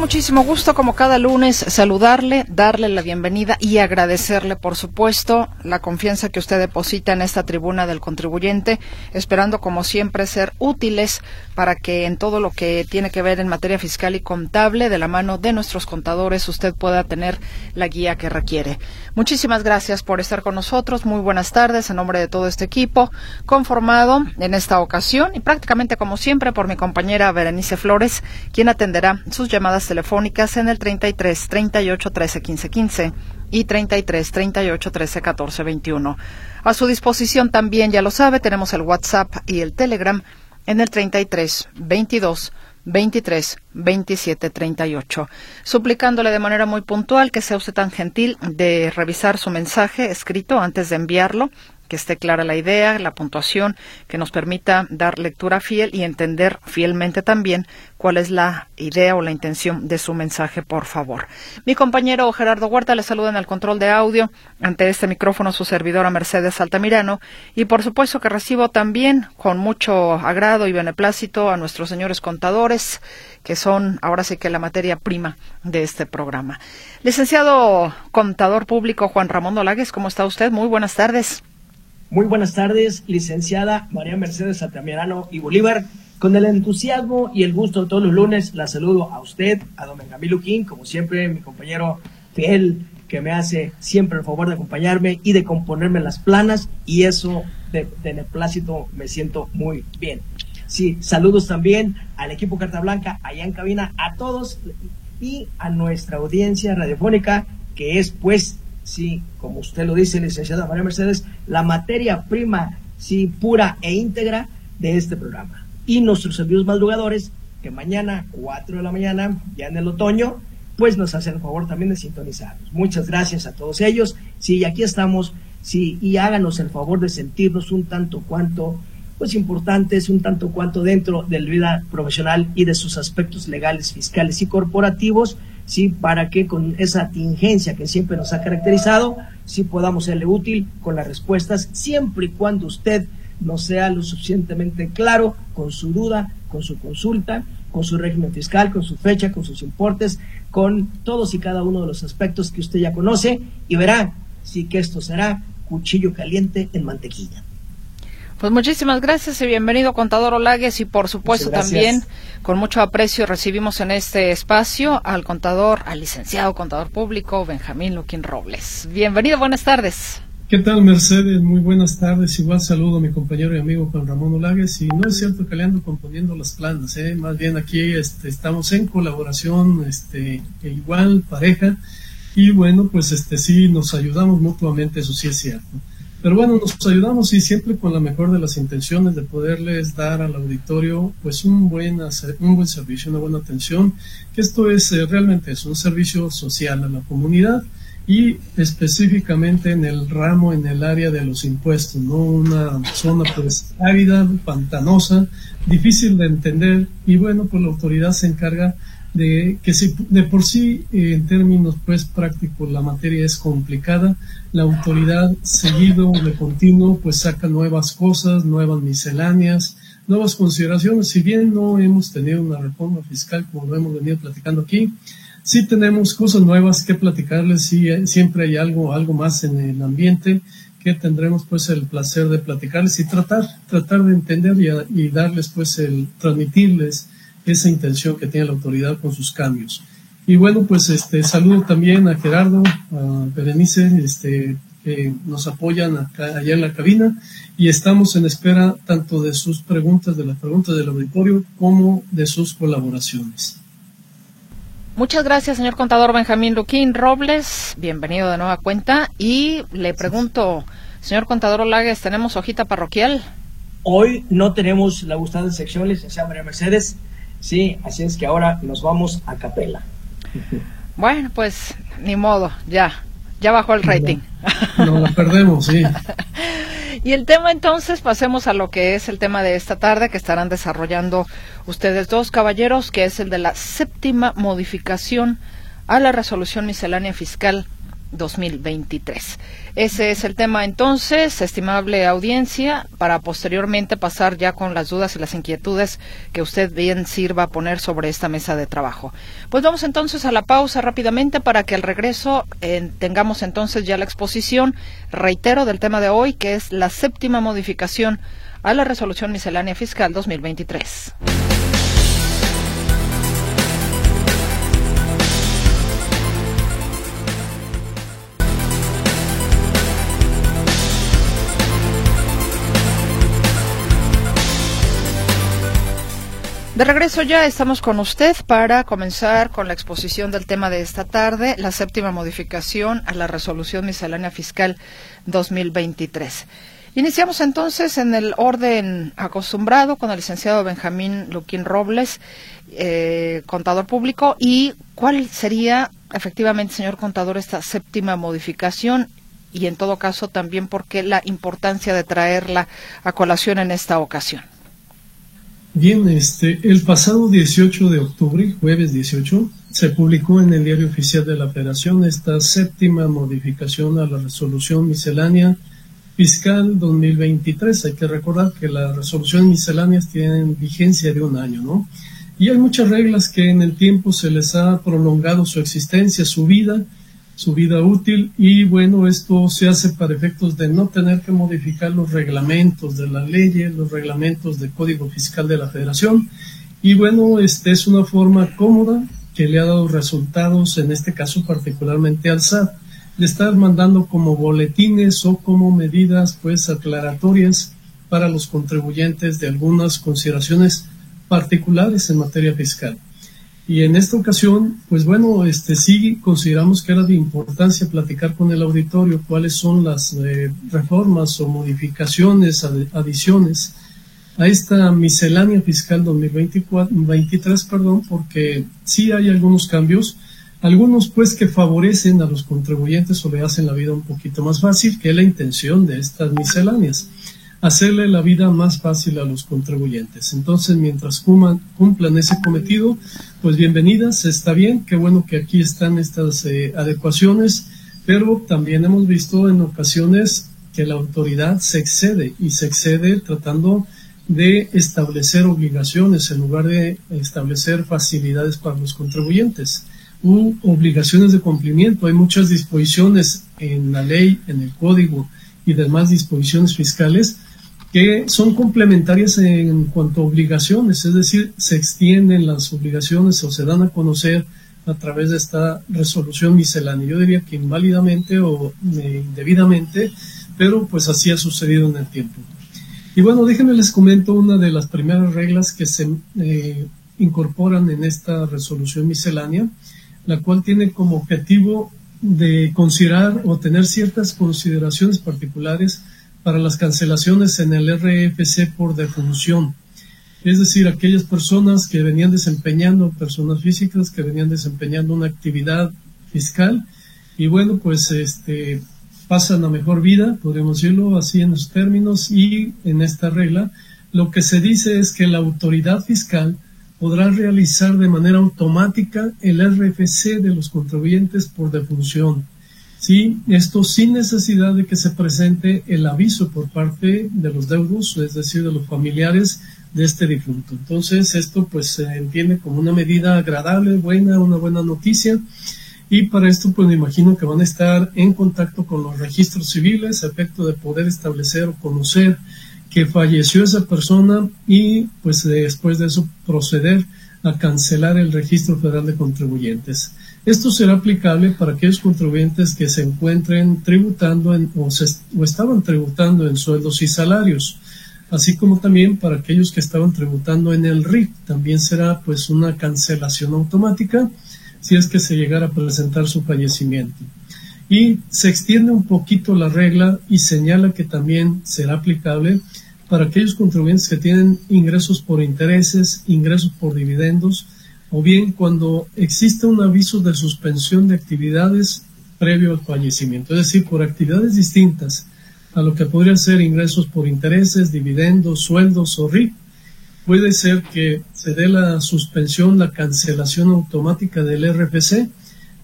Muchísimo gusto, como cada lunes, saludarle, darle la bienvenida y agradecerle, por supuesto, la confianza que usted deposita en esta tribuna del contribuyente, esperando, como siempre, ser útiles para que en todo lo que tiene que ver en materia fiscal y contable, de la mano de nuestros contadores, usted pueda tener la guía que requiere. Muchísimas gracias por estar con nosotros. Muy buenas tardes en nombre de todo este equipo, conformado en esta ocasión y prácticamente como siempre por mi compañera Berenice Flores, quien atenderá sus llamadas telefónicas en el 33 38 13 15 15 y 33 38 13 14 21. A su disposición también, ya lo sabe, tenemos el WhatsApp y el Telegram en el 33 22 23 27 38, suplicándole de manera muy puntual que sea usted tan gentil de revisar su mensaje escrito antes de enviarlo que esté clara la idea, la puntuación, que nos permita dar lectura fiel y entender fielmente también cuál es la idea o la intención de su mensaje, por favor. Mi compañero Gerardo Huerta le saluda en el control de audio. Ante este micrófono su servidora Mercedes Altamirano. Y por supuesto que recibo también con mucho agrado y beneplácito a nuestros señores contadores, que son ahora sí que la materia prima de este programa. Licenciado contador público Juan Ramón Dolagues, ¿cómo está usted? Muy buenas tardes. Muy buenas tardes, licenciada María Mercedes Altamirano y Bolívar. Con el entusiasmo y el gusto de todos los lunes, la saludo a usted, a don Benjamín Luquín, como siempre, mi compañero fiel, que me hace siempre el favor de acompañarme y de componerme las planas, y eso de, de plácito me siento muy bien. Sí, saludos también al equipo Carta Blanca allá en cabina, a todos y a nuestra audiencia radiofónica, que es pues sí, como usted lo dice, licenciada María Mercedes, la materia prima, sí, pura e íntegra de este programa. Y nuestros servicios madrugadores, que mañana, 4 de la mañana, ya en el otoño, pues nos hacen el favor también de sintonizarnos. Muchas gracias a todos ellos. Sí, aquí estamos, sí, y háganos el favor de sentirnos un tanto cuanto, pues importantes, un tanto cuanto dentro de la vida profesional y de sus aspectos legales, fiscales y corporativos, ¿sí? Para que con esa tingencia que siempre nos ha caracterizado, sí podamos serle útil con las respuestas, siempre y cuando usted no sea lo suficientemente claro con su duda, con su consulta, con su régimen fiscal, con su fecha, con sus importes, con todos y cada uno de los aspectos que usted ya conoce y verá sí que esto será cuchillo caliente en mantequilla. Pues muchísimas gracias y bienvenido, contador Olagues, y por supuesto también con mucho aprecio recibimos en este espacio al contador, al licenciado contador público Benjamín Luquín Robles. Bienvenido, buenas tardes. ¿Qué tal, Mercedes? Muy buenas tardes. Igual saludo a mi compañero y amigo Juan Ramón Olagues. Y no es cierto que le ando componiendo las planas, ¿eh? más bien aquí este, estamos en colaboración, este, igual, pareja. Y bueno, pues este sí, nos ayudamos mutuamente, eso sí es cierto. Pero bueno, nos ayudamos y siempre con la mejor de las intenciones de poderles dar al auditorio pues un buen, un buen servicio, una buena atención, que esto es eh, realmente es un servicio social a la comunidad y específicamente en el ramo, en el área de los impuestos, ¿no? Una zona pues árida, pantanosa, difícil de entender y bueno, pues la autoridad se encarga de que si de por sí eh, en términos pues prácticos la materia es complicada, la autoridad seguido de continuo pues saca nuevas cosas, nuevas misceláneas, nuevas consideraciones. Si bien no hemos tenido una reforma fiscal como lo hemos venido platicando aquí, sí tenemos cosas nuevas que platicarles, sí, eh, siempre hay algo, algo más en el ambiente que tendremos pues el placer de platicarles y tratar, tratar de entender y, y darles pues el transmitirles esa intención que tiene la autoridad con sus cambios. Y bueno, pues este saludo también a Gerardo, a Berenice, este, que nos apoyan acá, allá en la cabina y estamos en espera tanto de sus preguntas, de las preguntas del auditorio, como de sus colaboraciones. Muchas gracias, señor contador Benjamín Luquín Robles. Bienvenido de nueva cuenta. Y le pregunto, señor contador Olagues, ¿tenemos hojita parroquial? Hoy no tenemos la gustada sección, licenciada María Mercedes. Sí, así es que ahora nos vamos a capela. Bueno, pues ni modo, ya. Ya bajó el rating. No, la perdemos, sí. y el tema entonces, pasemos a lo que es el tema de esta tarde que estarán desarrollando ustedes dos caballeros, que es el de la séptima modificación a la resolución miscelánea fiscal 2023. Ese es el tema entonces, estimable audiencia, para posteriormente pasar ya con las dudas y las inquietudes que usted bien sirva poner sobre esta mesa de trabajo. Pues vamos entonces a la pausa rápidamente para que al regreso eh, tengamos entonces ya la exposición, reitero, del tema de hoy, que es la séptima modificación a la resolución miscelánea fiscal 2023. De regreso ya estamos con usted para comenzar con la exposición del tema de esta tarde, la séptima modificación a la resolución miscelánea fiscal 2023. Iniciamos entonces en el orden acostumbrado con el licenciado Benjamín Luquín Robles, eh, contador público, y cuál sería efectivamente, señor contador, esta séptima modificación y en todo caso también por qué la importancia de traerla a colación en esta ocasión. Bien, este, el pasado 18 de octubre, jueves 18, se publicó en el Diario Oficial de la Federación esta séptima modificación a la resolución miscelánea fiscal 2023. Hay que recordar que las resoluciones misceláneas tienen vigencia de un año, ¿no? Y hay muchas reglas que en el tiempo se les ha prolongado su existencia, su vida, su vida útil y bueno, esto se hace para efectos de no tener que modificar los reglamentos de la ley, los reglamentos del Código Fiscal de la Federación y bueno, este es una forma cómoda que le ha dado resultados, en este caso particularmente al SAT, de estar mandando como boletines o como medidas pues aclaratorias para los contribuyentes de algunas consideraciones particulares en materia fiscal. Y en esta ocasión, pues bueno, este sí consideramos que era de importancia platicar con el auditorio cuáles son las eh, reformas o modificaciones, adiciones a esta miscelánea fiscal 2023, perdón, porque sí hay algunos cambios, algunos pues que favorecen a los contribuyentes o le hacen la vida un poquito más fácil, que es la intención de estas misceláneas hacerle la vida más fácil a los contribuyentes. Entonces, mientras cumplan, ese cometido, pues bienvenidas, está bien, qué bueno que aquí están estas eh, adecuaciones, pero también hemos visto en ocasiones que la autoridad se excede y se excede tratando de establecer obligaciones en lugar de establecer facilidades para los contribuyentes obligaciones de cumplimiento. Hay muchas disposiciones en la ley, en el código y demás disposiciones fiscales que son complementarias en cuanto a obligaciones, es decir, se extienden las obligaciones o se dan a conocer a través de esta resolución miscelánea. Yo diría que inválidamente o indebidamente, pero pues así ha sucedido en el tiempo. Y bueno, déjenme les comento una de las primeras reglas que se eh, incorporan en esta resolución miscelánea, la cual tiene como objetivo de considerar o tener ciertas consideraciones particulares para las cancelaciones en el RFC por defunción. Es decir, aquellas personas que venían desempeñando, personas físicas que venían desempeñando una actividad fiscal y bueno, pues este pasan a mejor vida, podríamos decirlo así en los términos, y en esta regla lo que se dice es que la autoridad fiscal podrá realizar de manera automática el RFC de los contribuyentes por defunción. Sí, esto sin necesidad de que se presente el aviso por parte de los deudos, es decir, de los familiares de este difunto. Entonces, esto pues se entiende como una medida agradable, buena, una buena noticia. Y para esto, pues me imagino que van a estar en contacto con los registros civiles a efecto de poder establecer o conocer que falleció esa persona y pues después de eso proceder a cancelar el registro federal de contribuyentes. Esto será aplicable para aquellos contribuyentes que se encuentren tributando en, o, estaban tributando en sueldos y salarios, así como también para aquellos que estaban tributando en el RIC. También será pues una cancelación automática si es que se llegara a presentar su fallecimiento. Y se extiende un poquito la regla y señala que también será aplicable para aquellos contribuyentes que tienen ingresos por intereses, ingresos por dividendos, o bien cuando existe un aviso de suspensión de actividades previo al fallecimiento, es decir, por actividades distintas a lo que podría ser ingresos por intereses, dividendos, sueldos o RIP, puede ser que se dé la suspensión, la cancelación automática del RFC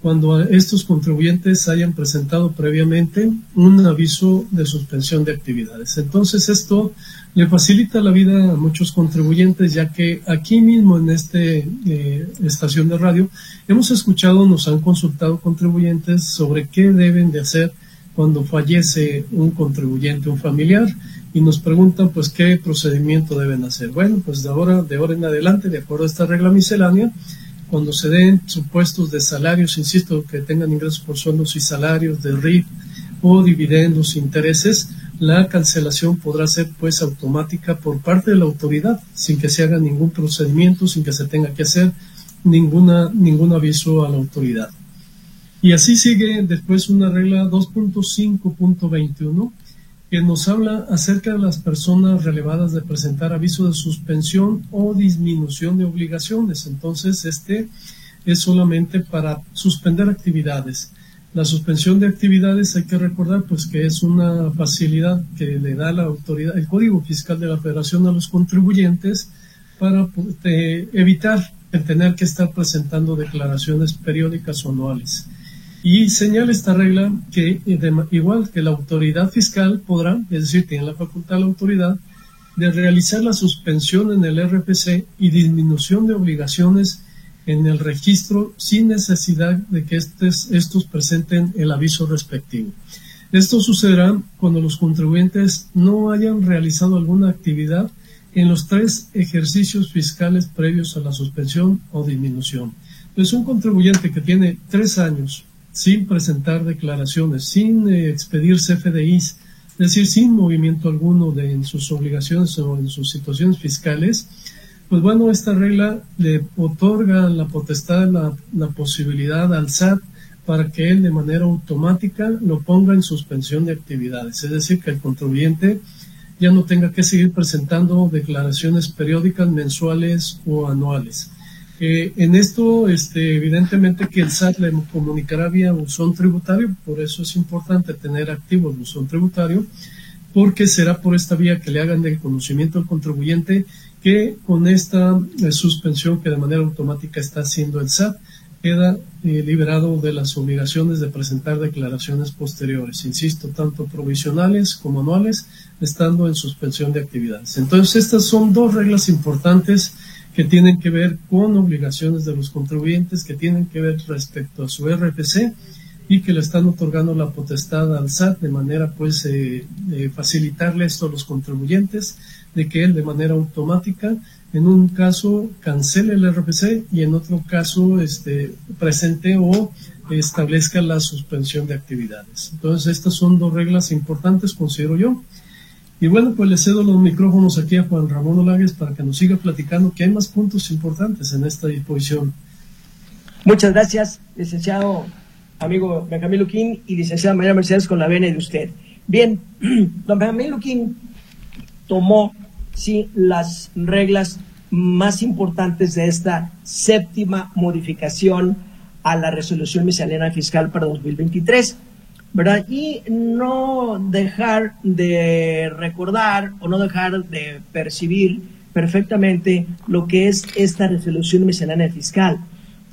cuando estos contribuyentes hayan presentado previamente un aviso de suspensión de actividades. Entonces esto le facilita la vida a muchos contribuyentes ya que aquí mismo en esta eh, estación de radio hemos escuchado, nos han consultado contribuyentes sobre qué deben de hacer cuando fallece un contribuyente, un familiar, y nos preguntan pues qué procedimiento deben hacer. Bueno, pues de ahora, de ahora en adelante, de acuerdo a esta regla miscelánea, cuando se den supuestos de salarios, insisto, que tengan ingresos por sueldos y salarios de RIF o dividendos, intereses, la cancelación podrá ser pues automática por parte de la autoridad, sin que se haga ningún procedimiento, sin que se tenga que hacer ninguna, ningún aviso a la autoridad. Y así sigue después una regla 2.5.21 que nos habla acerca de las personas relevadas de presentar aviso de suspensión o disminución de obligaciones. Entonces, este es solamente para suspender actividades. La suspensión de actividades hay que recordar pues que es una facilidad que le da la autoridad, el Código Fiscal de la Federación a los contribuyentes para pues, evitar el tener que estar presentando declaraciones periódicas o anuales. Y señala esta regla que igual que la autoridad fiscal podrá, es decir, tiene la facultad la autoridad de realizar la suspensión en el RPC y disminución de obligaciones en el registro sin necesidad de que estos, estos presenten el aviso respectivo. Esto sucederá cuando los contribuyentes no hayan realizado alguna actividad en los tres ejercicios fiscales previos a la suspensión o disminución. Es un contribuyente que tiene tres años sin presentar declaraciones, sin eh, expedir CFDIs, es decir, sin movimiento alguno de, en sus obligaciones o en sus situaciones fiscales, pues bueno, esta regla le otorga la potestad, la, posibilidad al SAT para que él de manera automática lo ponga en suspensión de actividades, es decir, que el contribuyente ya no tenga que seguir presentando declaraciones periódicas, mensuales o anuales. Eh, en esto, este, evidentemente que el SAT le comunicará vía buzón tributario, por eso es importante tener activo el buzón tributario, porque será por esta vía que le hagan el conocimiento al contribuyente que con esta eh, suspensión que de manera automática está haciendo el SAT, queda eh, liberado de las obligaciones de presentar declaraciones posteriores, insisto, tanto provisionales como anuales, estando en suspensión de actividades. Entonces, estas son dos reglas importantes que tienen que ver con obligaciones de los contribuyentes, que tienen que ver respecto a su RFC y que le están otorgando la potestad al SAT de manera pues eh, facilitarle esto a los contribuyentes, de que él de manera automática en un caso cancele el RFC y en otro caso este, presente o establezca la suspensión de actividades. Entonces estas son dos reglas importantes, considero yo. Y bueno, pues le cedo los micrófonos aquí a Juan Ramón Olagues para que nos siga platicando que hay más puntos importantes en esta disposición. Muchas gracias, licenciado amigo Benjamín Luquín y licenciada María Mercedes con la vena de usted. Bien, don Benjamín Luquín tomó sí las reglas más importantes de esta séptima modificación a la resolución miscelánea fiscal para 2023. ¿verdad? Y no dejar de recordar o no dejar de percibir perfectamente lo que es esta resolución miscelánea fiscal.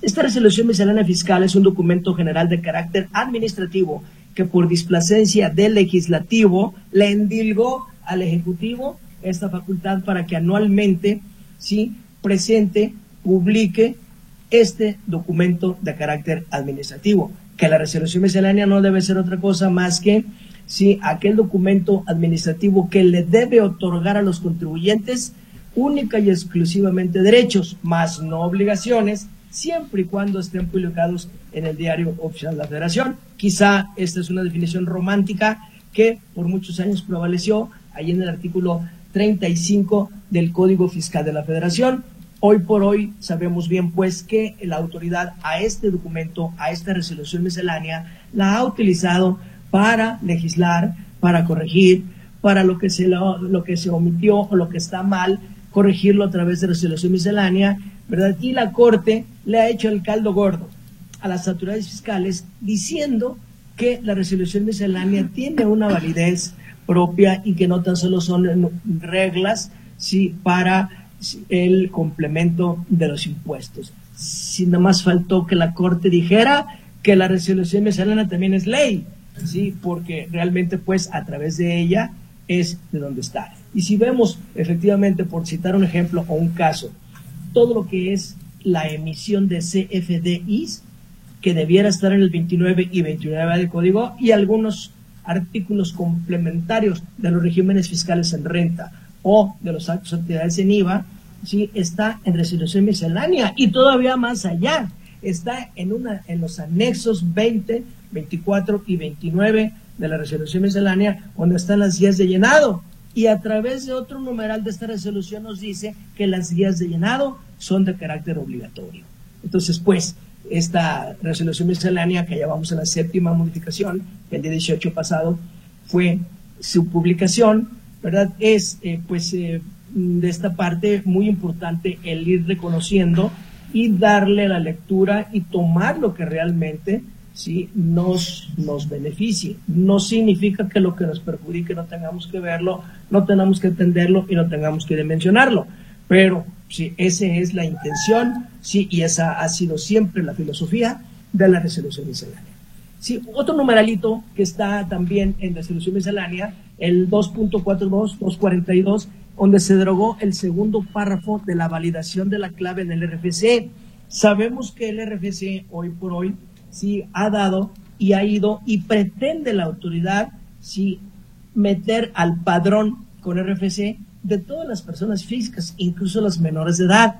Esta resolución miscelánea fiscal es un documento general de carácter administrativo que por displacencia del legislativo le endilgó al Ejecutivo esta facultad para que anualmente ¿sí? presente, publique este documento de carácter administrativo que la resolución miscelánea no debe ser otra cosa más que si aquel documento administrativo que le debe otorgar a los contribuyentes única y exclusivamente derechos, más no obligaciones, siempre y cuando estén publicados en el diario oficial de la Federación. Quizá esta es una definición romántica que por muchos años prevaleció ahí en el artículo 35 del Código Fiscal de la Federación, Hoy por hoy sabemos bien pues que la autoridad a este documento, a esta resolución miscelánea, la ha utilizado para legislar, para corregir, para lo que se, lo, que se omitió o lo que está mal, corregirlo a través de resolución miscelánea, ¿verdad? Y la Corte le ha hecho el caldo gordo a las autoridades fiscales diciendo que la resolución miscelánea tiene una validez propia y que no tan solo son reglas sí, para el complemento de los impuestos. Si nada más faltó que la Corte dijera que la resolución miscelánea también es ley, sí, porque realmente pues a través de ella es de donde está. Y si vemos efectivamente, por citar un ejemplo o un caso, todo lo que es la emisión de CFDIs, que debiera estar en el 29 y 29 del código, y algunos artículos complementarios de los regímenes fiscales en renta o de los actos de actividades en IVA, sí está en resolución miscelánea y todavía más allá, está en, una, en los anexos 20, 24 y 29 de la resolución miscelánea, donde están las guías de llenado. Y a través de otro numeral de esta resolución nos dice que las guías de llenado son de carácter obligatorio. Entonces, pues, esta resolución miscelánea, que ya vamos a la séptima modificación, el día 18 pasado, fue su publicación, ¿verdad? Es, eh, pues, eh, de esta parte muy importante el ir reconociendo y darle la lectura y tomar lo que realmente ¿sí? nos, nos beneficie. No significa que lo que nos perjudique no tengamos que verlo, no tengamos que entenderlo y no tengamos que dimensionarlo. Pero sí, esa es la intención, sí, y esa ha sido siempre la filosofía de la resolución miscelánea. Sí, otro numeralito que está también en resolución miscelánea, el 2.42, 242, donde se derogó el segundo párrafo de la validación de la clave en el RFC. Sabemos que el RFC hoy por hoy sí ha dado y ha ido y pretende la autoridad sí meter al padrón con RFC de todas las personas físicas, incluso las menores de edad.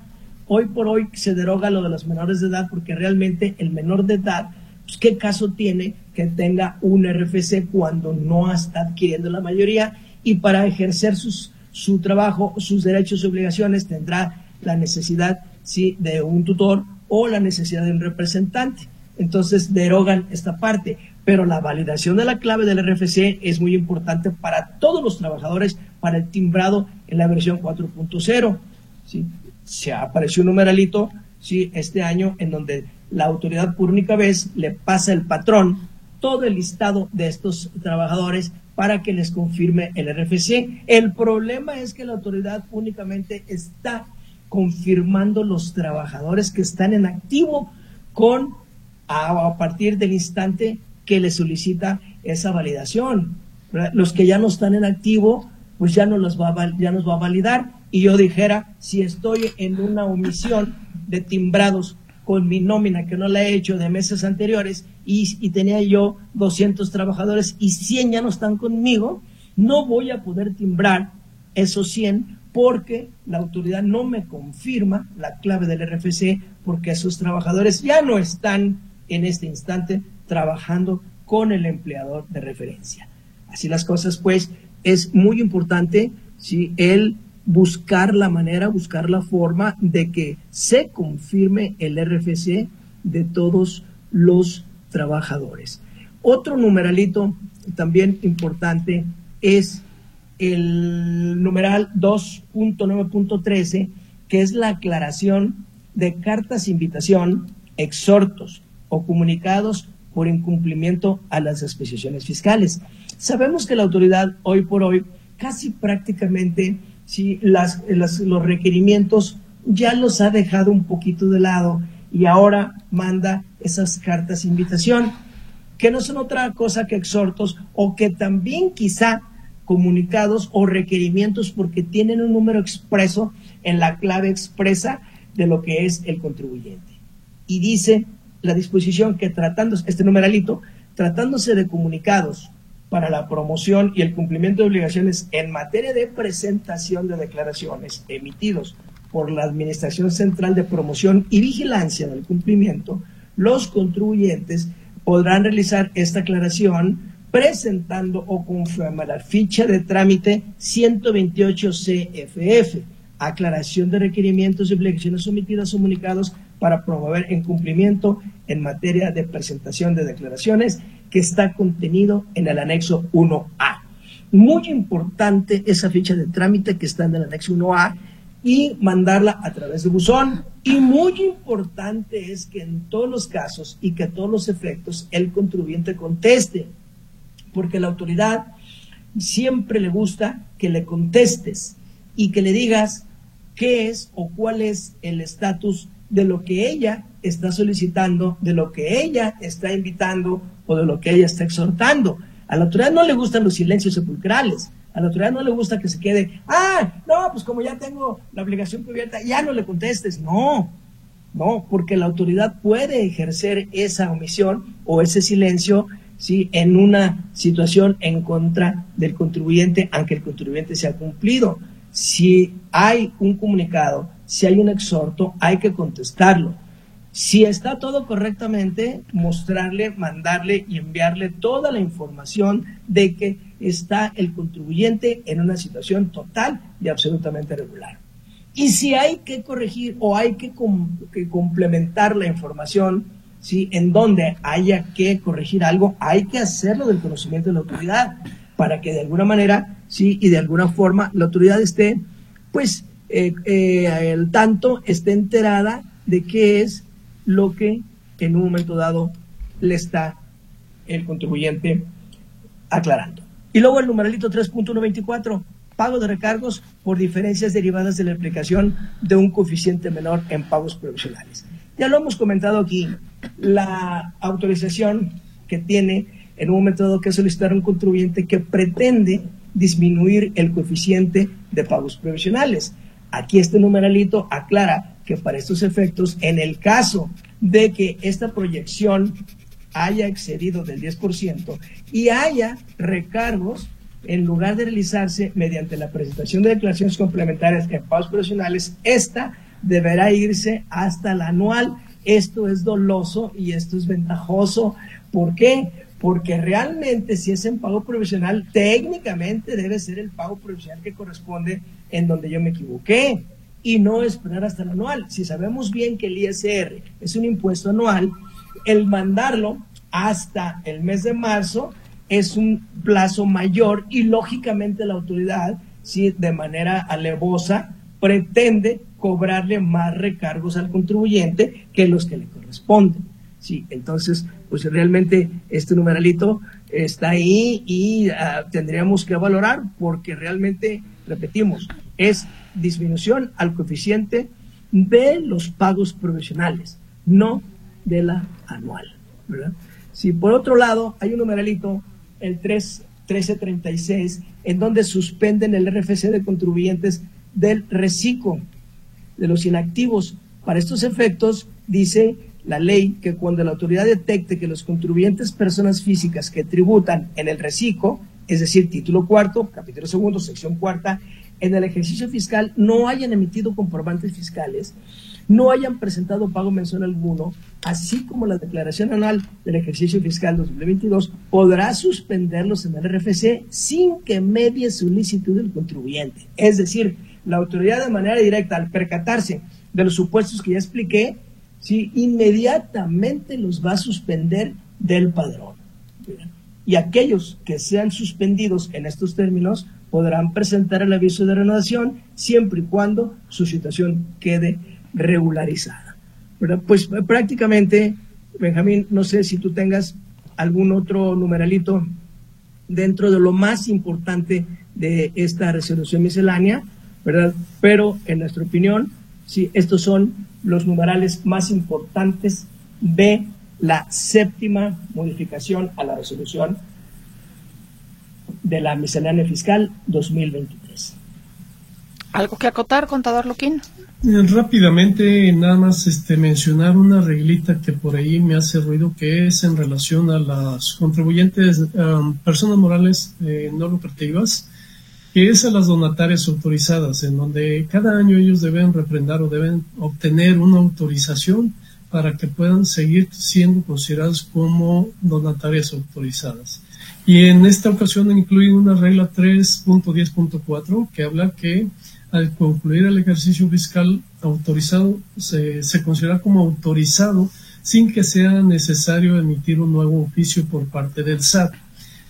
Hoy por hoy se deroga lo de los menores de edad porque realmente el menor de edad, pues, ¿qué caso tiene que tenga un RFC cuando no está adquiriendo la mayoría y para ejercer sus, su trabajo, sus derechos y obligaciones tendrá la necesidad sí, de un tutor o la necesidad de un representante? entonces derogan esta parte. Pero la validación de la clave del RFC es muy importante para todos los trabajadores, para el timbrado en la versión 4.0. ¿sí? Se apareció un numeralito ¿sí? este año en donde la autoridad por única vez le pasa el patrón todo el listado de estos trabajadores para que les confirme el RFC. El problema es que la autoridad únicamente está confirmando los trabajadores que están en activo con a, partir del instante que le solicita esa validación. Los que ya no están en activo, pues ya no los va a, ya nos va a validar. Y yo dijera, si estoy en una omisión de timbrados con mi nómina que no la he hecho de meses anteriores y, y, tenía yo 200 trabajadores y 100 ya no están conmigo, no voy a poder timbrar esos 100 porque la autoridad no me confirma la clave del RFC porque esos trabajadores ya no están en este instante trabajando con el empleador de referencia. Así las cosas, pues, es muy importante si el buscar la manera, buscar la forma de que se confirme el RFC de todos los trabajadores. Otro numeralito también importante es el numeral 2.9.13, que es la aclaración de cartas invitación, exhortos, o comunicados por incumplimiento a las disposiciones fiscales. Sabemos que la autoridad hoy por hoy casi prácticamente si las, los requerimientos ya los ha dejado un poquito de lado y ahora manda esas cartas de invitación, que no son otra cosa que exhortos o que también quizá comunicados o requerimientos porque tienen un número expreso en la clave expresa de lo que es el contribuyente. Y dice la disposición que tratándose, este numeralito, tratándose de comunicados para la promoción y el cumplimiento de obligaciones en materia de presentación de declaraciones emitidos por la Administración Central de Promoción y Vigilancia del Cumplimiento, los contribuyentes podrán realizar esta aclaración presentando o conforme la ficha de trámite 128 CFF, aclaración de requerimientos y obligaciones sometidas o comunicados para promover en cumplimiento en materia de presentación de declaraciones que está contenido en el anexo 1A. Muy importante esa ficha de trámite que está en el anexo 1A y mandarla a través de buzón Y muy importante es que en todos los casos y que a todos los efectos el contribuyente conteste, porque la autoridad siempre le gusta que le contestes y que le digas qué es o cuál es el estatus de lo que ella está solicitando, de lo que ella está invitando o de lo que ella está exhortando. A la autoridad no le gustan los silencios sepulcrales. A la autoridad no le gusta que se quede, ah, no, pues como ya tengo la obligación cubierta, ya no le contestes. No, no, porque la autoridad puede ejercer esa omisión o ese silencio ¿sí? en una situación en contra del contribuyente, aunque el contribuyente sea cumplido. Si hay un comunicado, si hay un exhorto, hay que contestarlo. Si está todo correctamente, mostrarle, mandarle y enviarle toda la información de que está el contribuyente en una situación total y absolutamente regular. Y si hay que corregir o hay que, complementar la información, ¿sí? en donde haya que corregir algo, hay que hacerlo del conocimiento de la autoridad para que de alguna manera, sí, y de alguna forma la autoridad esté, pues, eh, eh, tanto, esté enterada de qué es lo que en un momento dado le está el contribuyente aclarando. Y luego el numeralito 3.124, pago de recargos por diferencias derivadas de la aplicación de un coeficiente menor en pagos provisionales. Ya lo hemos comentado aquí, la autorización que tiene en un momento dado que solicitar un contribuyente que pretende disminuir el coeficiente de pagos provisionales. Aquí este numeralito aclara que para estos efectos, en el caso de que esta proyección haya excedido del 10% y haya recargos, en lugar de realizarse mediante la presentación de declaraciones complementarias en pagos profesionales, esta deberá irse hasta el anual. Esto es doloso y esto es ventajoso. ¿Por qué? Porque realmente si es en pago profesional, técnicamente debe ser el pago profesional que corresponde en donde yo me equivoqué y no esperar hasta el anual. Si sabemos bien que el ISR es un impuesto anual, el mandarlo hasta el mes de marzo es un plazo mayor y lógicamente la autoridad, si de manera alevosa, pretende cobrarle más recargos al contribuyente que los que le corresponden. Sí, entonces, pues realmente este numeralito está ahí y ah, tendríamos que valorar porque realmente repetimos, es disminución al coeficiente de los pagos profesionales, no de la anual. Si por otro lado hay un numeralito, el 3, 1336, en donde suspenden el RFC de contribuyentes del reciclo de los inactivos. Para estos efectos, dice la ley que cuando la autoridad detecte que los contribuyentes personas físicas que tributan en el reciclo es decir, título cuarto, capítulo segundo, sección cuarta, en el ejercicio fiscal no hayan emitido comprobantes fiscales, no hayan presentado pago mensual alguno, así como la declaración anual del ejercicio fiscal 2022, podrá suspenderlos en el RFC sin que medie solicitud del contribuyente. Es decir, la autoridad de manera directa, al percatarse de los supuestos que ya expliqué, ¿sí? inmediatamente los va a suspender del padrón y aquellos que sean suspendidos en estos términos podrán presentar el aviso de renovación siempre y cuando su situación quede regularizada. Pues prácticamente, Benjamín, no sé si tú tengas algún otro numeralito dentro de lo más importante de esta resolución miscelánea, ¿verdad? Pero en nuestra opinión, sí, estos son los numerales más importantes de la séptima modificación a la resolución de la miscelánea fiscal 2023. ¿Algo que acotar, contador Loquín? Eh, rápidamente, nada más este, mencionar una reglita que por ahí me hace ruido, que es en relación a las contribuyentes, um, personas morales eh, no lucrativas, que es a las donatarias autorizadas, en donde cada año ellos deben refrendar o deben obtener una autorización para que puedan seguir siendo considerados como donatarias autorizadas. Y en esta ocasión incluye una regla 3.10.4 que habla que al concluir el ejercicio fiscal autorizado se, se considera como autorizado sin que sea necesario emitir un nuevo oficio por parte del SAT.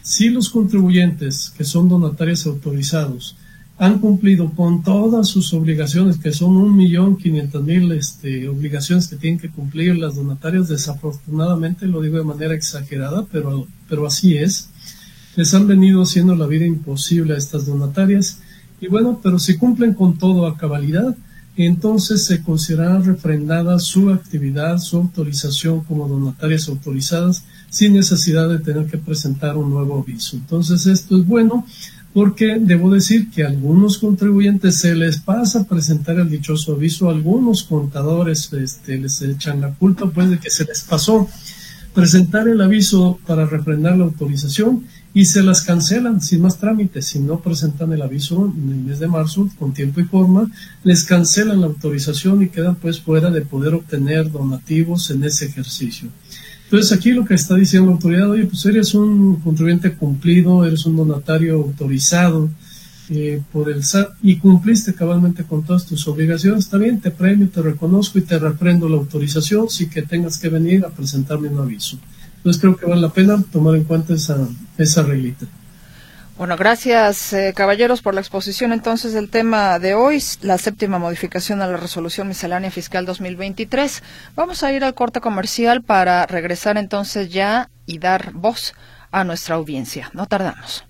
Si los contribuyentes que son donatarios autorizados han cumplido con todas sus obligaciones, que son un millón quinientas mil este, obligaciones que tienen que cumplir las donatarias, desafortunadamente lo digo de manera exagerada, pero, pero así es, les han venido haciendo la vida imposible a estas donatarias, y bueno, pero si cumplen con todo a cabalidad, entonces se considerará refrendada su actividad, su autorización como donatarias autorizadas, sin necesidad de tener que presentar un nuevo aviso. Entonces esto es bueno porque debo decir que a algunos contribuyentes se les pasa presentar el dichoso aviso, algunos contadores este, les echan la culpa pues de que se les pasó presentar el aviso para refrendar la autorización y se las cancelan sin más trámites. Si no presentan el aviso en el mes de marzo con tiempo y forma, les cancelan la autorización y quedan pues fuera de poder obtener donativos en ese ejercicio. Entonces aquí lo que está diciendo la autoridad, oye, pues eres un contribuyente cumplido, eres un donatario autorizado eh, por el SAT y cumpliste cabalmente con todas tus obligaciones, está bien, te premio, te reconozco y te reprendo la autorización sin que tengas que venir a presentarme un aviso. Entonces creo que vale la pena tomar en cuenta esa, esa reglita. Bueno, gracias, eh, caballeros, por la exposición entonces del tema de hoy, la séptima modificación a la resolución miscelánea fiscal 2023. Vamos a ir al corte comercial para regresar entonces ya y dar voz a nuestra audiencia. No tardamos.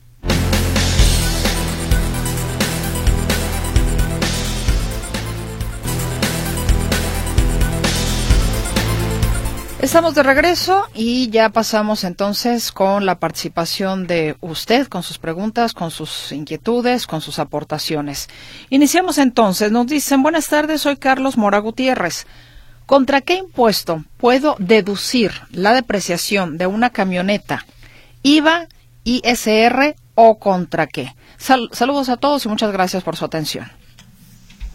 Estamos de regreso y ya pasamos entonces con la participación de usted, con sus preguntas, con sus inquietudes, con sus aportaciones. Iniciamos entonces. Nos dicen, buenas tardes, soy Carlos Mora Gutiérrez. ¿Contra qué impuesto puedo deducir la depreciación de una camioneta? ¿IVA, ISR o contra qué? saludos a todos y muchas gracias por su atención.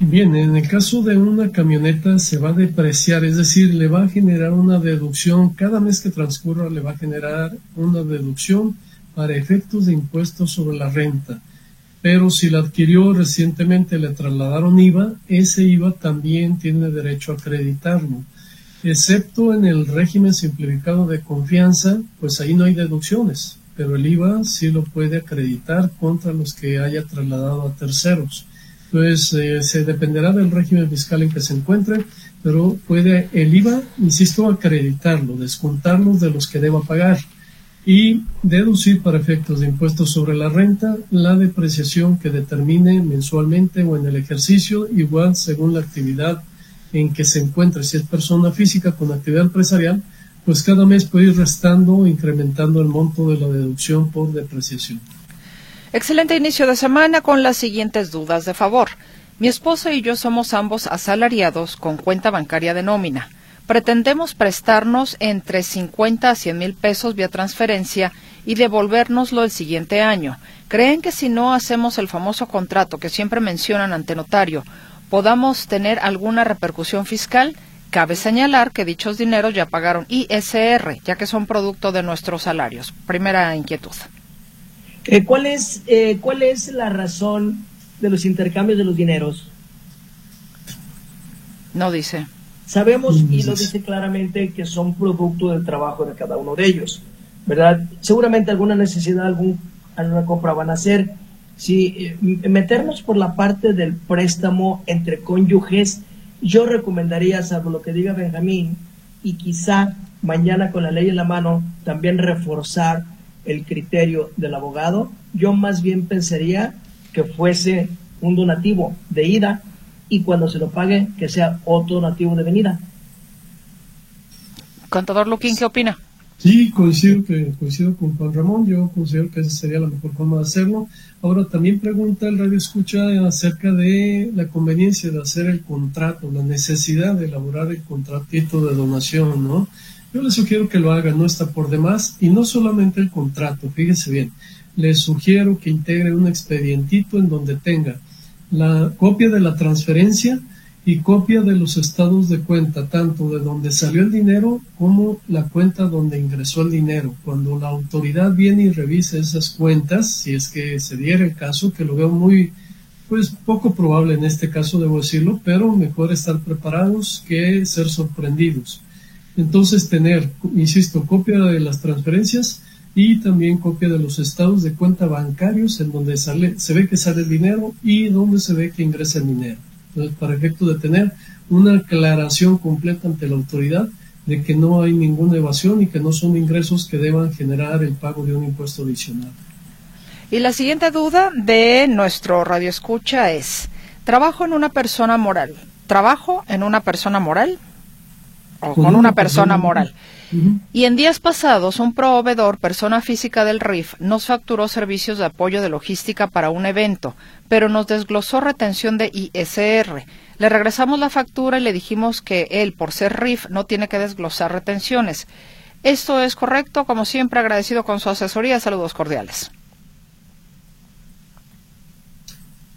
Bien, en el caso de una camioneta se va a depreciar, es decir, le va a generar una deducción, cada mes que transcurra le va a generar una deducción para efectos de impuestos sobre la renta. Pero si la adquirió recientemente, le trasladaron IVA, ese IVA también tiene derecho a acreditarlo. Excepto en el régimen simplificado de confianza, pues ahí no hay deducciones, pero el IVA sí lo puede acreditar contra los que haya trasladado a terceros. Entonces, eh, se dependerá del régimen fiscal en que se encuentre, pero puede el IVA, insisto, acreditarlo, descontarlo de los que deba pagar y deducir para efectos de impuestos sobre la renta la depreciación que determine mensualmente o en el ejercicio, igual según la actividad en que se encuentre. Si es persona física con actividad empresarial, pues cada mes puede ir restando o incrementando el monto de la deducción por depreciación. Excelente inicio de semana con las siguientes dudas de favor. Mi esposo y yo somos ambos asalariados con cuenta bancaria de nómina. Pretendemos prestarnos entre 50 a 100 mil pesos vía transferencia y devolvérnoslo el siguiente año. ¿Creen que si no hacemos el famoso contrato que siempre mencionan ante notario, podamos tener alguna repercusión fiscal? Cabe señalar que dichos dineros ya pagaron ISR, ya que son producto de nuestros salarios. Primera inquietud. Eh, ¿cuál, es, eh, ¿Cuál es la razón de los intercambios de los dineros? No dice. Sabemos y lo dice claramente que son producto del trabajo de cada uno de ellos, ¿verdad? Seguramente alguna necesidad, algún, alguna compra van a hacer. Si eh, meternos por la parte del préstamo entre cónyuges, yo recomendaría, salvo lo que diga Benjamín, y quizá mañana con la ley en la mano, también reforzar el criterio del abogado, yo más bien pensaría que fuese un donativo de ida y cuando se lo pague que sea otro donativo de venida. Contador Luquín, ¿qué opina? Sí, coincido, que, coincido con Juan Ramón, yo considero que esa sería la mejor forma de hacerlo. Ahora también pregunta el radio escucha acerca de la conveniencia de hacer el contrato, la necesidad de elaborar el contratito de donación, ¿no? Yo les sugiero que lo hagan, no está por demás, y no solamente el contrato, fíjese bien, les sugiero que integre un expedientito en donde tenga la copia de la transferencia y copia de los estados de cuenta, tanto de donde salió el dinero como la cuenta donde ingresó el dinero. Cuando la autoridad viene y revisa esas cuentas, si es que se diera el caso, que lo veo muy, pues poco probable en este caso, debo decirlo, pero mejor estar preparados que ser sorprendidos. Entonces tener, insisto, copia de las transferencias y también copia de los estados de cuenta bancarios en donde sale, se ve que sale el dinero y donde se ve que ingresa el dinero. Entonces, para efecto de tener una aclaración completa ante la autoridad de que no hay ninguna evasión y que no son ingresos que deban generar el pago de un impuesto adicional. Y la siguiente duda de nuestro radio escucha es, ¿trabajo en una persona moral? ¿Trabajo en una persona moral? O con, una, persona, moral. Y en días pasados, un proveedor, persona física del RIF, nos facturó servicios de apoyo de logística para un evento, pero nos desglosó retención de ISR. Le regresamos la factura y le dijimos que él, por ser RIF, no tiene que desglosar retenciones. ¿Esto es correcto? Como siempre, agradecido con su asesoría. Saludos cordiales.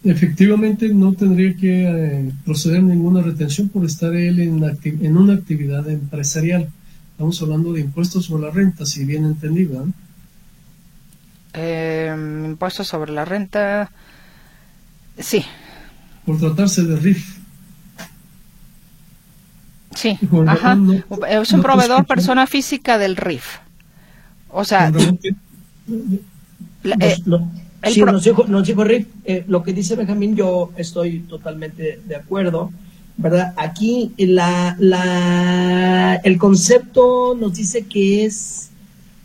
Efectivamente, no tendría que eh, proceder ninguna retención por estar él en, en una actividad empresarial. Estamos hablando de impuestos sobre la renta, si bien entendido. Eh, impuestos sobre la renta, sí. Por tratarse de RIF. Sí, ajá. es un proveedor, persona física del RIF. O sea, eh, sí, nos dijo, nos dijo Rick, eh, lo que dice Benjamín, yo estoy totalmente de acuerdo. ¿verdad? Aquí la, la, el concepto nos dice que es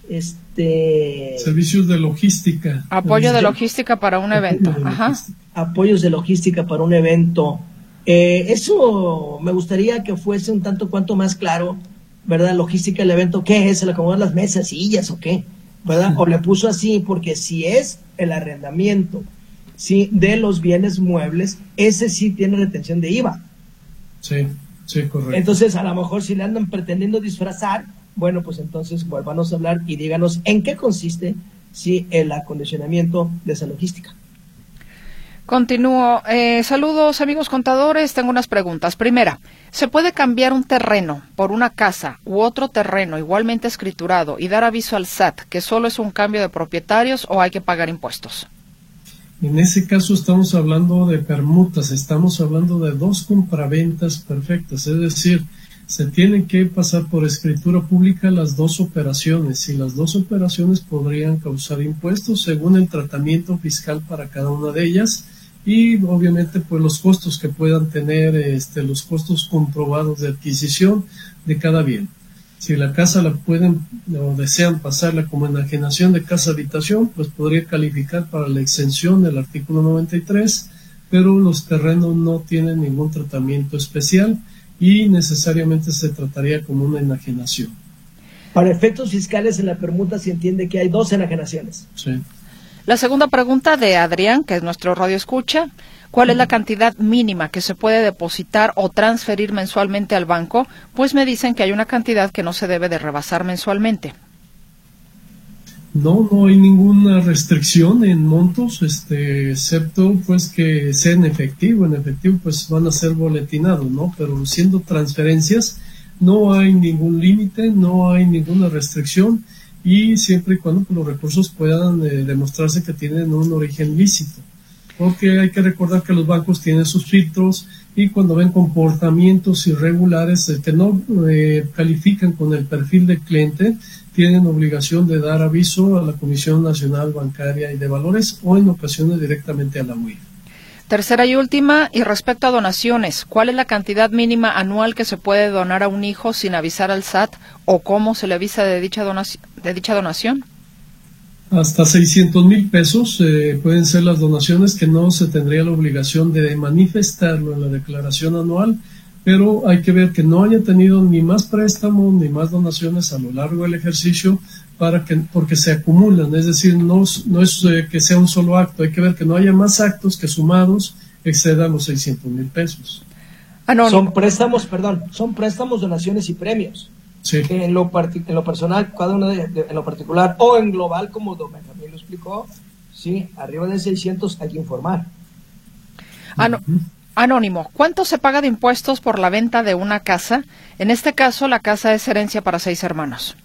este servicios de logística. Apoyo de logística para un evento. Ajá. Apoyos de logística para un evento. Eh, eso me gustaría que fuese un tanto cuanto más claro, ¿verdad? Logística del evento, ¿qué es? ¿Se le acomodan las mesas, sillas o qué? ¿Verdad? O le puso así, porque si es el arrendamiento, ¿sí? De los bienes muebles, ese sí tiene retención de IVA. Sí, sí, correcto. Entonces, a lo mejor si le andan pretendiendo disfrazar, bueno, pues entonces vuelvanos a hablar y díganos en qué consiste si el acondicionamiento de esa logística. Continúo. Eh, saludos amigos contadores. Tengo unas preguntas. Primera, ¿se puede cambiar un terreno por una casa u otro terreno igualmente escriturado y dar aviso al SAT que solo es un cambio de propietarios o hay que pagar impuestos? En ese caso estamos hablando de permutas, estamos hablando de dos compraventas perfectas, es decir, se tienen que pasar por escritura pública las dos operaciones y las dos operaciones podrían causar impuestos según el tratamiento fiscal para cada una de ellas y obviamente pues los costos que puedan tener este, los costos comprobados de adquisición de cada bien si la casa la pueden o desean pasarla como enajenación de casa habitación, pues podría calificar para la exención del artículo 93, pero los terrenos no tienen ningún tratamiento especial y necesariamente se trataría como una enajenación. Para efectos fiscales en la permuta se entiende que hay dos enajenaciones. Sí. La segunda pregunta de Adrián, que es nuestro radio escucha, ¿cuál es la cantidad mínima que se puede depositar o transferir mensualmente al banco? Pues me dicen que hay una cantidad que no se debe de rebasar mensualmente. No, no hay ninguna restricción en montos, este, excepto pues que sea en efectivo. En efectivo pues van a ser boletinados, ¿no? Pero siendo transferencias no hay ningún límite, no hay ninguna restricción y siempre y cuando los recursos puedan eh, demostrarse que tienen un origen lícito. Porque hay que recordar que los bancos tienen sus filtros y cuando ven comportamientos irregulares eh, que no eh, califican con el perfil del cliente, tienen obligación de dar aviso a la Comisión Nacional Bancaria y de Valores o en ocasiones directamente a la UIF. Tercera y última, y respecto a donaciones, ¿cuál es la cantidad mínima anual que se puede donar a un hijo sin avisar al SAT o cómo se le avisa de dicha, de dicha donación? Hasta 600 mil pesos eh, pueden ser las donaciones que no se tendría la obligación de manifestarlo en la declaración anual, pero hay que ver que no haya tenido ni más préstamos ni más donaciones a lo largo del ejercicio para que, porque se acumulan, es decir, no, no es eh, que sea un solo acto, hay que ver que no haya más actos que sumados excedan los 600 mil pesos. Ah, son préstamos, perdón, son préstamos, donaciones y premios. Sí. en, lo en lo personal, cada uno de, en lo particular o en global, como Don Benjamín lo explicó, sí, arriba de 600 hay que informar. Anónimo, ¿cuánto se paga de impuestos por la venta de una casa? En este caso, la casa es herencia para seis hermanos.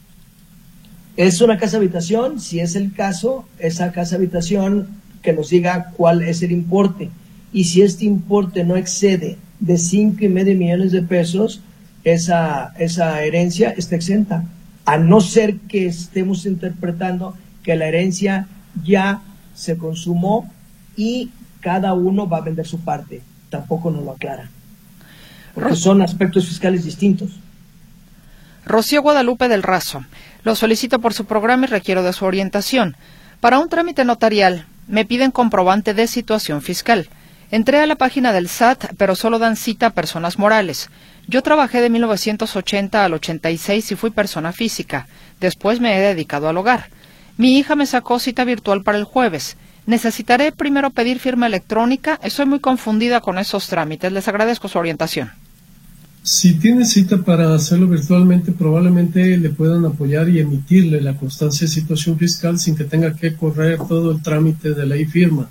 ¿Es una casa habitación? Si es el caso, esa casa habitación que nos diga cuál es el importe. Y si este importe no excede de cinco y medio millones de pesos, esa, esa herencia está exenta. a no ser que estemos interpretando que la herencia ya se consumó y cada uno va a vender su parte. Tampoco nos lo aclara. Porque son aspectos fiscales distintos. Rocío Guadalupe del Razo. Lo solicito por su programa y requiero de su orientación. Para un trámite notarial, me piden comprobante de situación fiscal. Entré a la página del SAT, pero solo dan cita a personas morales. Yo trabajé de 1980 al 86 y fui persona física. Después me he dedicado al hogar. Mi hija me sacó cita virtual para el jueves. Necesitaré primero pedir firma electrónica. Estoy muy confundida con esos trámites. Les agradezco su orientación. Si tiene cita para hacerlo virtualmente, probablemente le puedan apoyar y emitirle la constancia de situación fiscal sin que tenga que correr todo el trámite de la e-firma.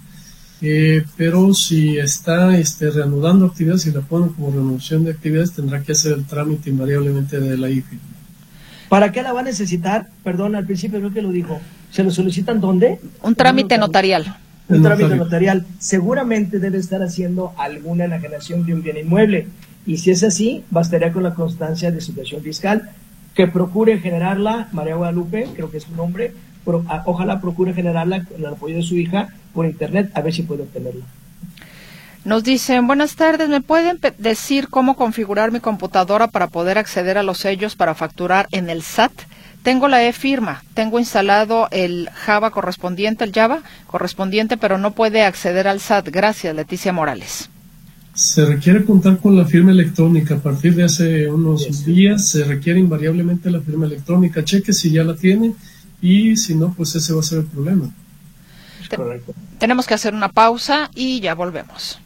Eh, pero si está este, reanudando actividades y la ponen como reanudación de actividades, tendrá que hacer el trámite invariablemente de la e-firma. ¿Para qué la va a necesitar? Perdón, al principio creo que lo dijo. ¿Se lo solicitan dónde? Un trámite notarial. Un trámite notarial. Seguramente debe estar haciendo alguna enajenación de un bien inmueble y si es así, bastaría con la constancia de situación fiscal, que procure generarla, María Guadalupe, creo que es su nombre, ojalá procure generarla con el apoyo de su hija por internet, a ver si puede obtenerla. Nos dicen, buenas tardes, ¿me pueden decir cómo configurar mi computadora para poder acceder a los sellos para facturar en el SAT? Tengo la e-firma, tengo instalado el Java correspondiente, el Java correspondiente, pero no puede acceder al SAT. Gracias, Leticia Morales. Se requiere contar con la firma electrónica. A partir de hace unos días se requiere invariablemente la firma electrónica. Cheque si ya la tiene y si no, pues ese va a ser el problema. Tenemos que hacer una pausa y ya volvemos.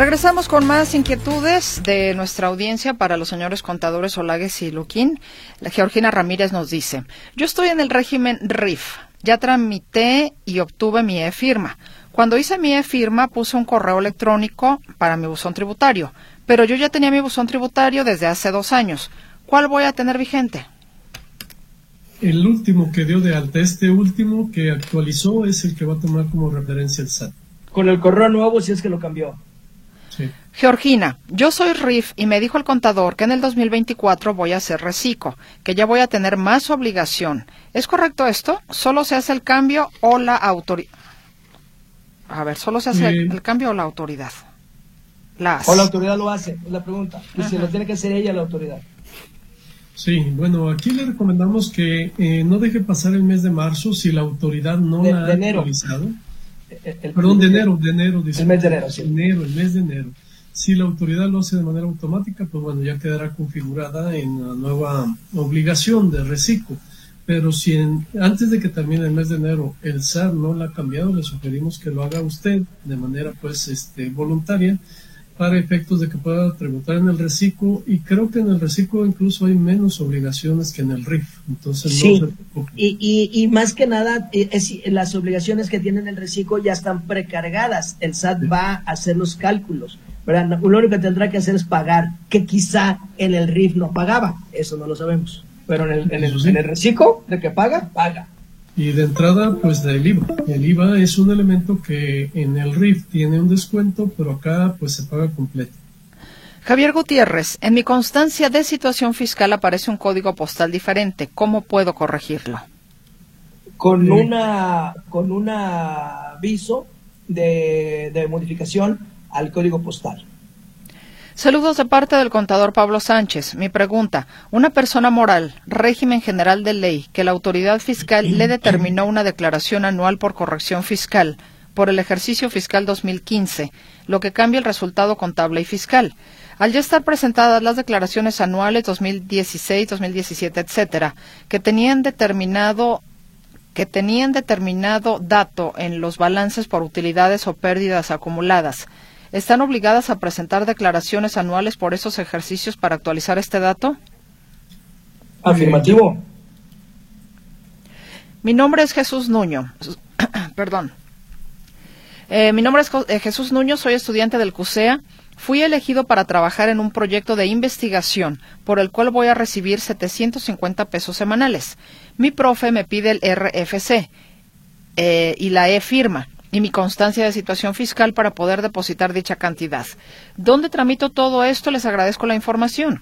Regresamos con más inquietudes de nuestra audiencia para los señores contadores Olagues y Luquín. La Georgina Ramírez nos dice, yo estoy en el régimen RIF, ya tramité y obtuve mi e-firma. Cuando hice mi e-firma puse un correo electrónico para mi buzón tributario, pero yo ya tenía mi buzón tributario desde hace dos años. ¿Cuál voy a tener vigente? El último que dio de alta, este último que actualizó es el que va a tomar como referencia el SAT. Con el correo nuevo si es que lo cambió. Georgina, yo soy RIF y me dijo el contador que en el 2024 voy a ser reciclo, que ya voy a tener más obligación. ¿Es correcto esto? ¿Solo se hace el cambio o la autoridad? A ver, ¿solo se hace el, cambio o la autoridad? O la autoridad lo hace, es la pregunta. Y si lo tiene que hacer ella, la autoridad. Sí, bueno, aquí le recomendamos que eh, no deje pasar el mes de marzo si la autoridad no la ha actualizado. Perdón, de enero, de enero. Dice, el mes de enero, sí. Enero, el mes de enero. Si la autoridad lo hace de manera automática, pues bueno, ya quedará configurada en la nueva obligación de reciclo. Pero si antes de que termine el mes de enero el SAR no la ha cambiado, le sugerimos que lo haga usted de manera pues este, voluntaria para efectos de que pueda tributar en el reciclo y creo que en el reciclo incluso hay menos obligaciones que en el RIF. Entonces sí. y, y, más que nada, eh, las obligaciones que tiene el reciclo ya están precargadas. El SAT va a hacer los cálculos. Lo único que tendrá que hacer es pagar, que quizá en el RIF no pagaba. Eso no lo sabemos. Pero en el, en el, en el reciclo, de que paga, paga. Y de entrada, pues del IVA. El IVA es un elemento que en el RIF tiene un descuento, pero acá pues se paga completo. Javier Gutiérrez, en mi constancia de situación fiscal aparece un código postal diferente. ¿Cómo puedo corregirlo? Con una con un aviso de, de modificación al código postal. Saludos de parte del contador Pablo Sánchez. Mi pregunta, una persona moral, régimen general de ley, que la autoridad fiscal le determinó una declaración anual por corrección fiscal por el ejercicio fiscal 2015, lo que cambia el resultado contable y fiscal. Al ya estar presentadas las declaraciones anuales 2016, 2017, etcétera, que tenían determinado que tenían determinado dato en los balances por utilidades o pérdidas acumuladas, ¿Están obligadas a presentar declaraciones anuales por esos ejercicios para actualizar este dato? Afirmativo. Mi nombre es Jesús Nuño. Perdón. Eh, mi nombre es eh, Jesús Nuño, soy estudiante del CUSEA. Fui elegido para trabajar en un proyecto de investigación por el cual voy a recibir 750 pesos semanales. Mi profe me pide el RFC eh, y la E-firma y mi constancia de situación fiscal para poder depositar dicha cantidad. ¿Dónde tramito todo esto? Les agradezco la información.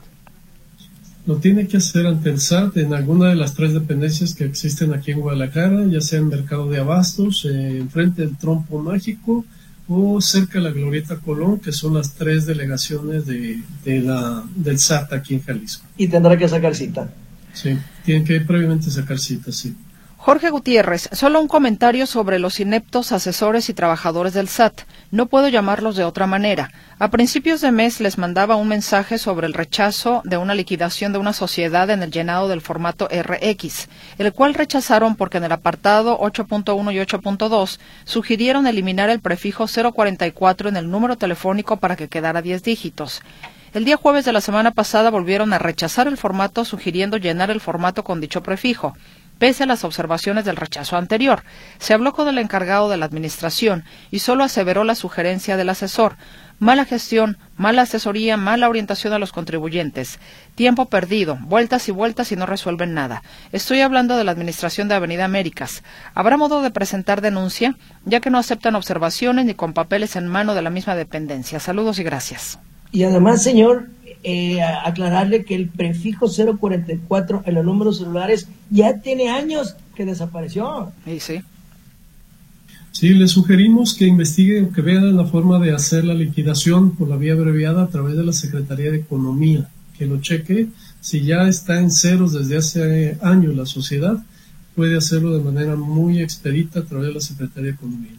Lo tiene que hacer ante el SAT en alguna de las tres dependencias que existen aquí en Guadalajara, ya sea en Mercado de Abastos, eh, enfrente del Trompo Mágico o cerca de la Glorieta Colón, que son las tres delegaciones de, la, del SAT aquí en Jalisco. Y tendrá que sacar cita. Sí, tienen que previamente sacar cita, sí. Jorge Gutiérrez, solo un comentario sobre los ineptos asesores y trabajadores del SAT. No puedo llamarlos de otra manera. A principios de mes les mandaba un mensaje sobre el rechazo de una liquidación de una sociedad en el llenado del formato RX, el cual rechazaron porque en el apartado 8.1 y 8.2 sugirieron eliminar el prefijo 044 en el número telefónico para que quedara 10 dígitos. El día jueves de la semana pasada volvieron a rechazar el formato sugiriendo llenar el formato con dicho prefijo pese a las observaciones del rechazo anterior. Se habló con el encargado de la Administración y solo aseveró la sugerencia del asesor. Mala gestión, mala asesoría, mala orientación a los contribuyentes. Tiempo perdido, vueltas y vueltas y no resuelven nada. Estoy hablando de la Administración de Avenida Américas. ¿Habrá modo de presentar denuncia? Ya que no aceptan observaciones ni con papeles en mano de la misma dependencia. Saludos y gracias. Y además, señor, eh, aclararle que el prefijo 044 en los números celulares ya tiene años que desapareció. Sí, sí. Sí, le sugerimos que investigue o que vea la forma de hacer la liquidación por la vía abreviada a través de la Secretaría de Economía, que lo cheque. Si ya está en ceros desde hace años la sociedad, puede hacerlo de manera muy expedita a través de la Secretaría de Economía.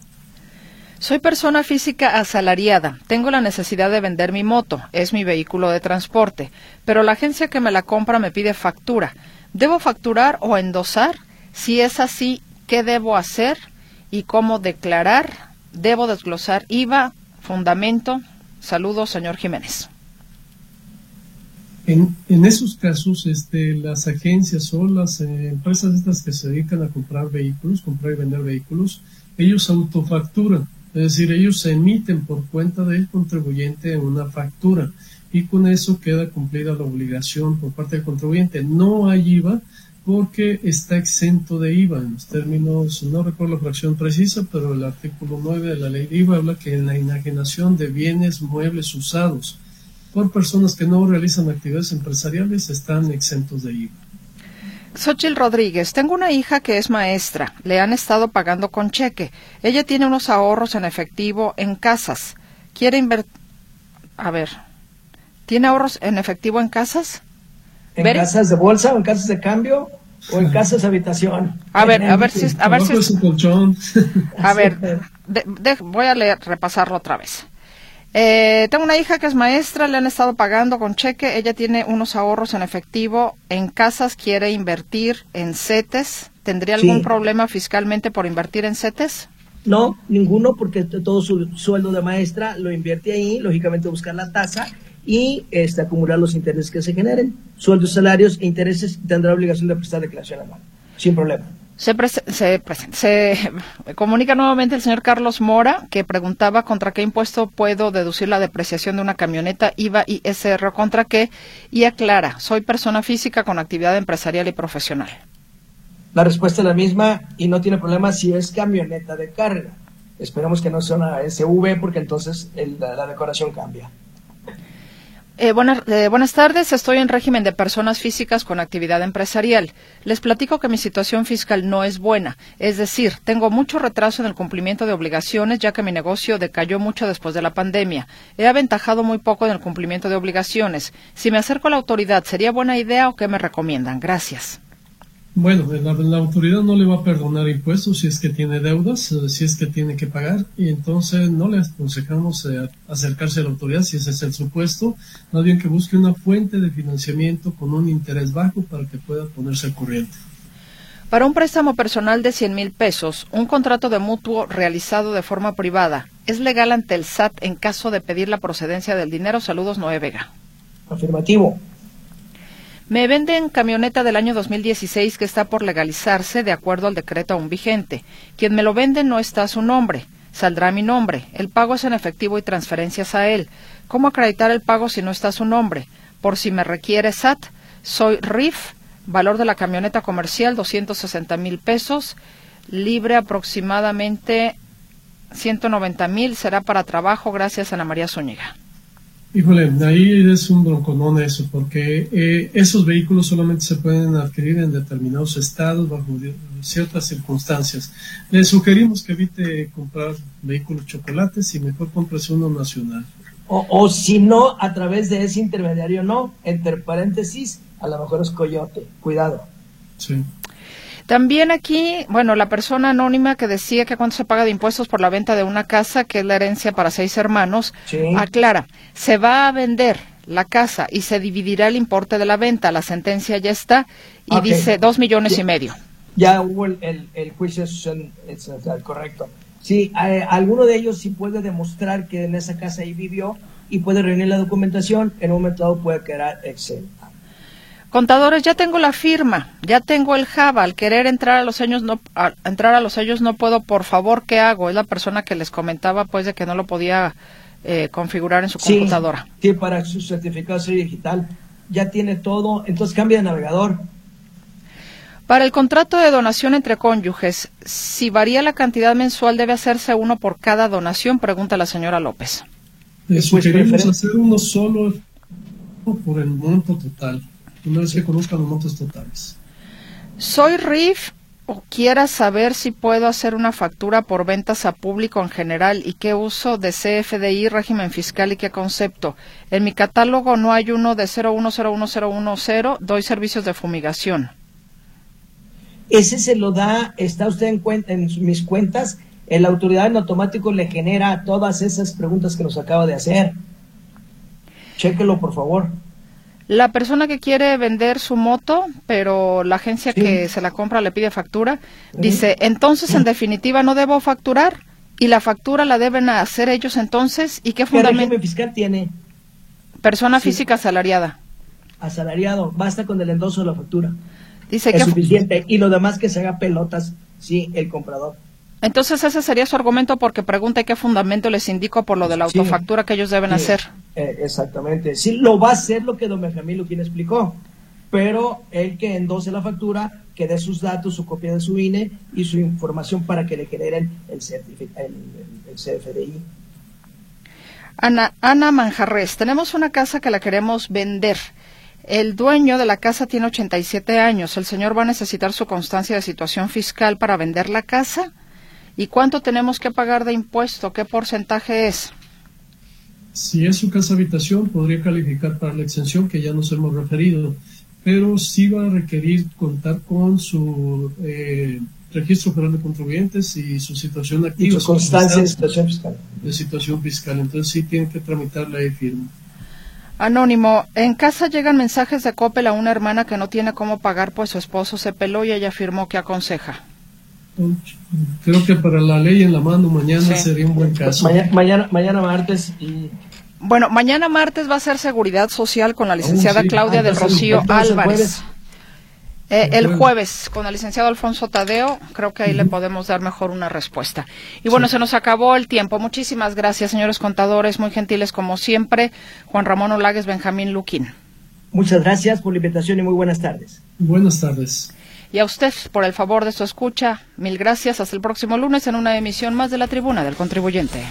Soy persona física asalariada. Tengo la necesidad de vender mi moto. Es mi vehículo de transporte. Pero la agencia que me la compra me pide factura. ¿Debo facturar o endosar? Si es así, ¿qué debo hacer? ¿Y cómo declarar? ¿Debo desglosar IVA? ¿Fundamento? Saludos, señor Jiménez. En, en esos casos, este, las agencias o las eh, empresas estas que se dedican a comprar vehículos, comprar y vender vehículos, ellos autofacturan es decir, ellos emiten por cuenta del contribuyente una factura y con eso queda cumplida la obligación por parte del contribuyente. No hay IVA porque está exento de IVA. En los términos, no recuerdo la fracción precisa, pero el artículo 9 de la ley de IVA habla que en la enajenación de bienes muebles usados por personas que no realizan actividades empresariales están exentos de IVA. Xochil Rodríguez, tengo una hija que es maestra. Le han estado pagando con cheque. Ella tiene unos ahorros en efectivo en casas. ¿Quiere invertir? A ver. ¿Tiene ahorros en efectivo en casas? ¿En casas de bolsa o en casas de cambio? ¿O en casas de habitación? A ver, a ver si... A ver, si, a ver voy a leer, repasarlo otra vez. Eh, tengo una hija que es maestra, le han estado pagando con cheque, ella tiene unos ahorros en efectivo, en casas quiere invertir en CETES. ¿Tendría algún problema fiscalmente por invertir en CETES? No, ninguno, porque todo su sueldo de maestra lo invierte ahí, lógicamente buscar la tasa y este, acumular los intereses que se generen. Sueldos, salarios e intereses tendrá obligación de prestar declaración anual, sin problema. Se, se, comunica nuevamente el señor Carlos Mora, que preguntaba contra qué impuesto puedo deducir la depreciación de una camioneta IVA y SR, contra qué, y aclara, soy persona física con actividad empresarial y profesional. La respuesta es la misma y no tiene problema si es camioneta de carga. Esperamos que no sea una SV porque entonces la decoración cambia. Eh, eh, buenas, tardes, estoy en régimen de personas físicas con actividad empresarial. Les platico que mi situación fiscal no es buena, es decir, tengo mucho retraso en el cumplimiento de obligaciones ya que mi negocio decayó mucho después de la pandemia. He aventajado muy poco en el cumplimiento de obligaciones. Si me acerco a la autoridad, ¿sería buena idea o qué me recomiendan? Gracias. Bueno, la, autoridad no le va a perdonar impuestos si es que tiene deudas, eh, si es que tiene que pagar, y entonces no le aconsejamos eh, acercarse a la autoridad si ese es el supuesto, más bien que busque una fuente de financiamiento con un interés bajo para que pueda ponerse al corriente. Para un préstamo personal de 100 mil pesos, un contrato de mutuo realizado de forma privada, ¿es legal ante el SAT en caso de pedir la procedencia del dinero? Saludos, Noé Vega. Afirmativo. Me venden camioneta del año 2016 que está por legalizarse de acuerdo al decreto aún vigente. Quien me lo vende no está a su nombre. saldrá mi nombre. El pago es en efectivo y transferencias a él. ¿Cómo acreditar el pago si no está su nombre? Por si me requiere SAT, soy RIF, valor de la camioneta comercial 260 mil pesos, libre aproximadamente 190 mil, será para trabajo, gracias Ana María Zúñiga. Híjole, ahí es un bronconón eso, porque eh, esos vehículos solamente se pueden adquirir en determinados estados bajo ciertas circunstancias. Le sugerimos que evite comprar vehículos chocolates y mejor compre uno nacional. O, o si no, a través de ese intermediario no, entre paréntesis, a lo mejor es coyote. Cuidado. Sí. También aquí, bueno, la persona anónima que decía que cuánto se paga de impuestos por la venta de una casa, que es la herencia para seis hermanos, aclara, se va a vender la casa y se dividirá el importe de la venta. La sentencia ya está y dice dos millones y medio. Ya hubo el, el, juicio correcto. Sí, eh, alguno de ellos sí puede demostrar que en esa casa ahí vivió y puede reunir la documentación, en un momento dado puede quedar exento. Contadores, ya tengo la firma, ya tengo el Java, al querer entrar a los sellos no entrar a los sellos no puedo, por favor, ¿qué hago? Es la persona que les comentaba pues de que no lo podía eh, configurar en su computadora. Sí, para su certificado digital ya tiene todo, entonces cambia de navegador. Para el contrato de donación entre cónyuges, si varía la cantidad mensual, ¿debe hacerse uno por cada donación? Pregunta la señora López. Le sugerimos hacer uno solo por el monto total una vez que conozcan los montos totales. Soy RIF o quiera saber si puedo hacer una factura por ventas a público en general y qué uso de CFDI, régimen fiscal y qué concepto. En mi catálogo no hay uno de 0101010, doy servicios de fumigación. Ese se lo da, está usted en, cuenta, en mis cuentas, la autoridad en automático le genera todas esas preguntas que nos acaba de hacer. Chéquelo, por favor. La persona que quiere vender su moto, pero la agencia que se la compra le pide factura, dice, entonces en definitiva no debo facturar y la factura la deben hacer ellos entonces y qué fundamento fiscal tiene persona física asalariada. Asalariado, basta con el endoso de la factura. Dice es suficiente y lo demás que se haga pelotas, sí, el comprador. Entonces ese sería su argumento porque pregunta qué fundamento les indico por lo de la autofactura que ellos deben hacer. Eh, exactamente. Sí, lo va a hacer lo que don Benjamín quien explicó, pero el que endose la factura, que dé sus datos, su copia de su INE y su información para que le generen el, el, CFDI. Ana, Ana Manjarres, tenemos una casa que la queremos vender. El dueño de la casa tiene 87 años. ¿El señor va a necesitar su constancia de situación fiscal para vender la casa? ¿Y cuánto tenemos que pagar de impuesto? ¿Qué porcentaje es? Si es su casa habitación, podría calificar para la exención que ya nos hemos referido, pero sí va a requerir contar con su eh, registro federal de contribuyentes y su situación activa. Y su constancia de situación fiscal. De situación fiscal, entonces sí tienen que tramitar la firma. Anónimo, en casa llegan mensajes de Coppel a una hermana que no tiene cómo pagar pues su esposo se peló y ella afirmó que aconseja. Creo que para la ley en la mano mañana sería un buen caso. Mañana, mañana, martes y bueno, mañana martes va a ser Seguridad Social con la licenciada oh, Claudia del Rocío Álvarez. Eh, el jueves con el licenciado Alfonso Tadeo, creo que ahí le podemos dar mejor una respuesta. Y bueno, se nos acabó el tiempo. Muchísimas gracias, señores contadores, muy gentiles como siempre. Juan Ramón Olagues, Benjamín Luquín. Muchas gracias por la invitación y muy buenas tardes. Buenas tardes. Y a usted por el favor de su escucha. Mil gracias. Hasta el próximo lunes en una emisión más de la Tribuna del Contribuyente.